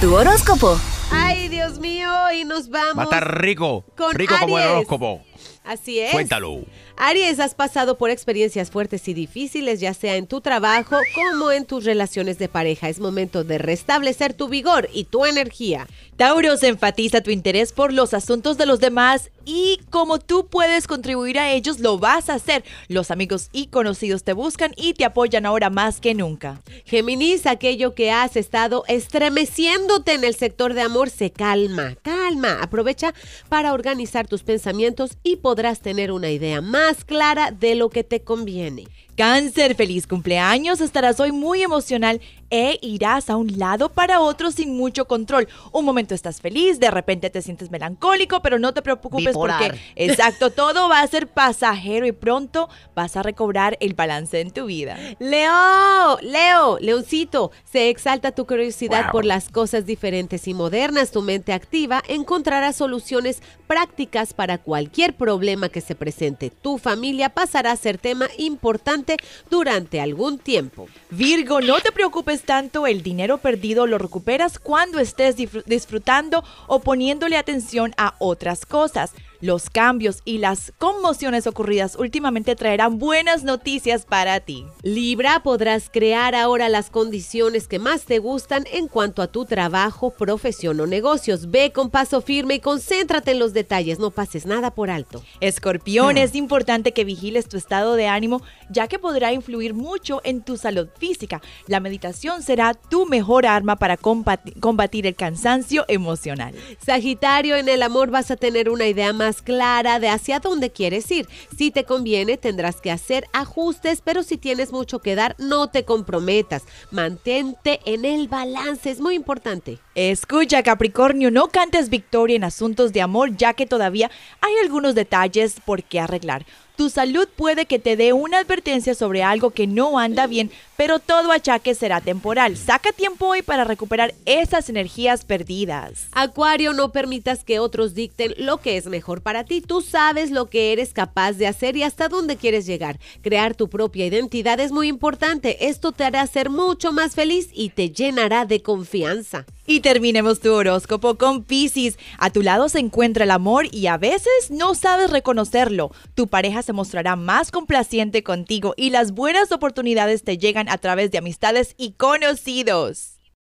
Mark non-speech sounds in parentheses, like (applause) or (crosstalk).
Tu horóscopo. Ay, Dios mío, y nos vamos. Va a estar rico. Con rico como el Aries. horóscopo. Así es. Cuéntalo. Aries, has pasado por experiencias fuertes y difíciles, ya sea en tu trabajo como en tus relaciones de pareja. Es momento de restablecer tu vigor y tu energía. Tauro se enfatiza tu interés por los asuntos de los demás y como tú puedes contribuir a ellos, lo vas a hacer. Los amigos y conocidos te buscan y te apoyan ahora más que nunca. Géminis, aquello que has estado estremeciéndote en el sector de amor se calma, calma. Aprovecha para organizar tus pensamientos y podrás tener una idea más clara de lo que te conviene. Cáncer, feliz cumpleaños. Estarás hoy muy emocional e irás a un lado para otro sin mucho control. Un momento estás feliz, de repente te sientes melancólico, pero no te preocupes Bipolar. porque, (laughs) exacto, todo va a ser pasajero y pronto vas a recobrar el balance en tu vida. Leo, Leo, Leoncito, se exalta tu curiosidad Wow. por las cosas diferentes y modernas. Tu mente activa encontrará soluciones prácticas para cualquier problema que se presente. Tu familia pasará a ser tema importante durante algún tiempo. Virgo, no te preocupes tanto, el dinero perdido lo recuperas cuando estés disfrutando o poniéndole atención a otras cosas. Los cambios y las conmociones ocurridas últimamente traerán buenas noticias para ti. Libra, podrás crear ahora las condiciones que más te gustan en cuanto a tu trabajo, profesión o negocios. Ve con paso firme y concéntrate en los detalles, no pases nada por alto. Escorpión, es importante que vigiles tu estado de ánimo ya que podrá influir mucho en tu salud física. La meditación será tu mejor arma para combati- combatir el cansancio emocional. Sagitario, en el amor vas a tener una idea más clara de hacia dónde quieres ir. Si te conviene, tendrás que hacer ajustes, pero si tienes mucho que dar, no te comprometas. Mantente en el balance, es muy importante. Escucha Capricornio, no cantes victoria en asuntos de amor ya que todavía hay algunos detalles por qué arreglar. Tu salud puede que te dé una advertencia sobre algo que no anda bien, pero todo achaque será temporal. Saca tiempo hoy para recuperar esas energías perdidas. Acuario, no permitas que otros dicten lo que es mejor para ti. Tú sabes lo que eres capaz de hacer y hasta dónde quieres llegar. Crear tu propia identidad es muy importante. Esto te hará ser mucho más feliz y te llenará de confianza. Y terminemos tu horóscopo con Piscis. A tu lado se encuentra el amor y a veces no sabes reconocerlo. Tu pareja se mostrará más complaciente contigo y las buenas oportunidades te llegan a través de amistades y conocidos.